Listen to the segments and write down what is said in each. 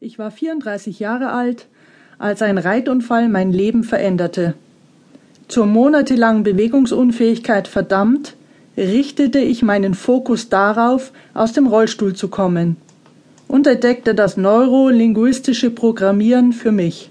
Ich war 34 Jahre alt, als ein Reitunfall mein Leben veränderte. Zur monatelangen Bewegungsunfähigkeit verdammt, richtete ich meinen Fokus darauf, aus dem Rollstuhl zu kommen und entdeckte das neurolinguistische Programmieren für mich.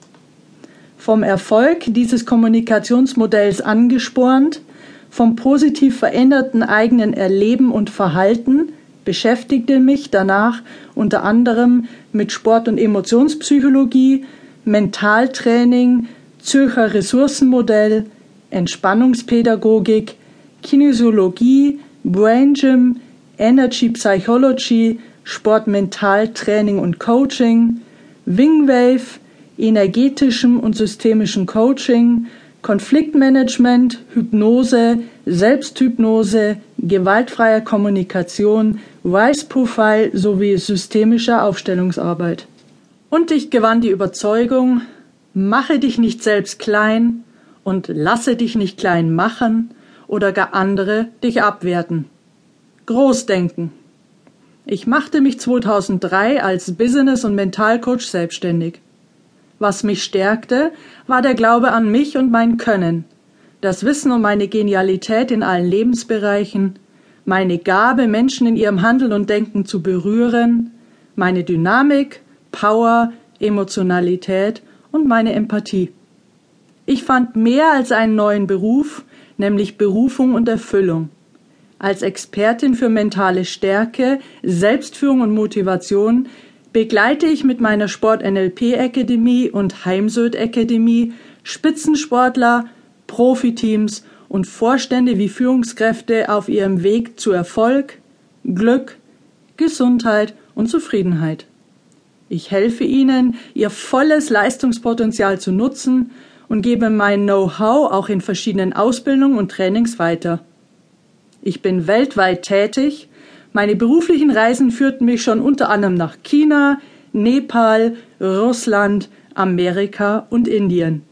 Vom Erfolg dieses Kommunikationsmodells angespornt, vom positiv veränderten eigenen Erleben und Verhalten beschäftigte mich danach unter anderem mit Sport- und Emotionspsychologie, Mentaltraining, Zürcher Ressourcenmodell, Entspannungspädagogik, Kinesiologie, Brain Gym, Energy Psychology, Sportmentaltraining und Coaching, Wingwave, energetischem und systemischem Coaching, Konfliktmanagement, Hypnose, Selbsthypnose, gewaltfreier Kommunikation, Rise Profile sowie systemischer Aufstellungsarbeit. Und ich gewann die Überzeugung, mache dich nicht selbst klein und lasse dich nicht klein machen oder gar andere dich abwerten. Großdenken. Ich machte mich 2003 als Business- und Mentalcoach selbstständig. Was mich stärkte, war der Glaube an mich und mein Können, das Wissen um meine Genialität in allen Lebensbereichen, meine Gabe, Menschen in ihrem Handeln und Denken zu berühren, meine Dynamik, Power, Emotionalität und meine Empathie. Ich fand mehr als einen neuen Beruf, nämlich Berufung und Erfüllung. Als Expertin für mentale Stärke, Selbstführung und Motivation begleite ich mit meiner Sport NLP Akademie und Heimsöd Akademie Spitzensportler, Profiteams und Vorstände wie Führungskräfte auf ihrem Weg zu Erfolg, Glück, Gesundheit und Zufriedenheit. Ich helfe ihnen, ihr volles Leistungspotenzial zu nutzen und gebe mein Know-how auch in verschiedenen Ausbildungen und Trainings weiter. Ich bin weltweit tätig. Meine beruflichen Reisen führten mich schon unter anderem nach China, Nepal, Russland, Amerika und Indien.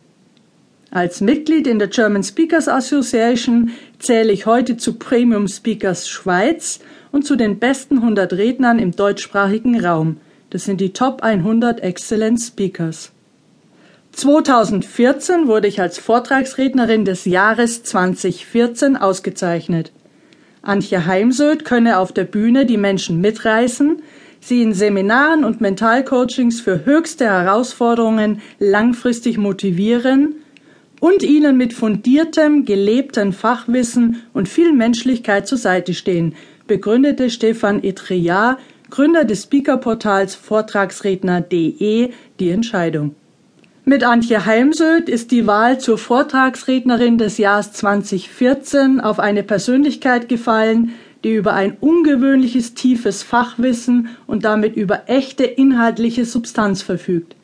Als Mitglied in der German Speakers Association zähle ich heute zu Premium Speakers Schweiz und zu den besten 100 Rednern im deutschsprachigen Raum. Das sind die Top 100 Excellent Speakers. 2014 wurde ich als Vortragsrednerin des Jahres 2014 ausgezeichnet. Antje Heimsöth könne auf der Bühne die Menschen mitreißen, sie in Seminaren und Mentalcoachings für höchste Herausforderungen langfristig motivieren und ihnen mit fundiertem, gelebtem Fachwissen und viel Menschlichkeit zur Seite stehen, begründete Stefan Etriat, Gründer des Speakerportals Vortragsredner.de, die Entscheidung. Mit Antje Heimsöth ist die Wahl zur Vortragsrednerin des Jahres 2014 auf eine Persönlichkeit gefallen, die über ein ungewöhnliches tiefes Fachwissen und damit über echte inhaltliche Substanz verfügt.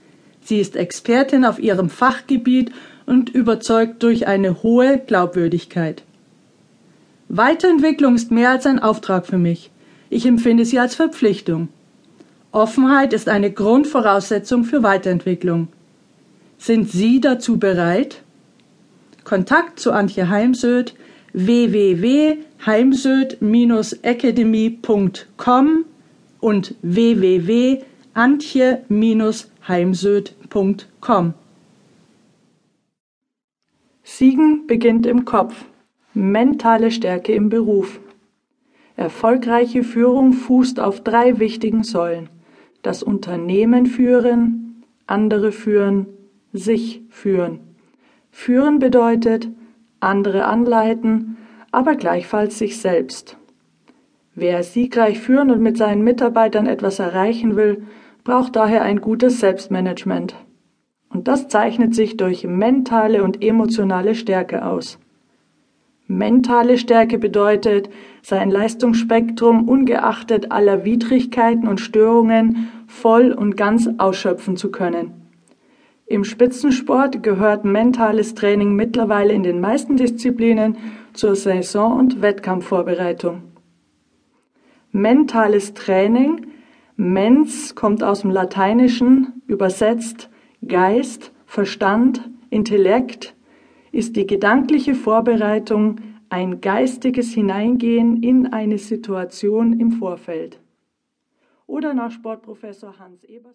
Sie ist Expertin auf ihrem Fachgebiet und überzeugt durch eine hohe Glaubwürdigkeit. Weiterentwicklung ist mehr als ein Auftrag für mich. Ich empfinde sie als Verpflichtung. Offenheit ist eine Grundvoraussetzung für Weiterentwicklung. Sind Sie dazu bereit? Kontakt zu Antje Heimsöth www.heimsöth-academy.com und www.antje-heimsöth.com Siegen beginnt im Kopf. Mentale Stärke im Beruf. Erfolgreiche Führung fußt auf drei wichtigen Säulen. Das Unternehmen führen, andere führen, sich führen. Führen bedeutet andere anleiten, aber gleichfalls sich selbst. Wer siegreich führen und mit seinen Mitarbeitern etwas erreichen will, braucht daher ein gutes Selbstmanagement. Und das zeichnet sich durch mentale und emotionale Stärke aus. Mentale Stärke bedeutet, sein Leistungsspektrum ungeachtet aller Widrigkeiten und Störungen voll und ganz ausschöpfen zu können. Im Spitzensport gehört mentales Training mittlerweile in den meisten Disziplinen zur Saison- und Wettkampfvorbereitung. Mentales Training, mens kommt aus dem Lateinischen, übersetzt Geist, Verstand, Intellekt ist die gedankliche Vorbereitung, ein geistiges Hineingehen in eine Situation im Vorfeld. Oder nach Sportprofessor Hans Ebers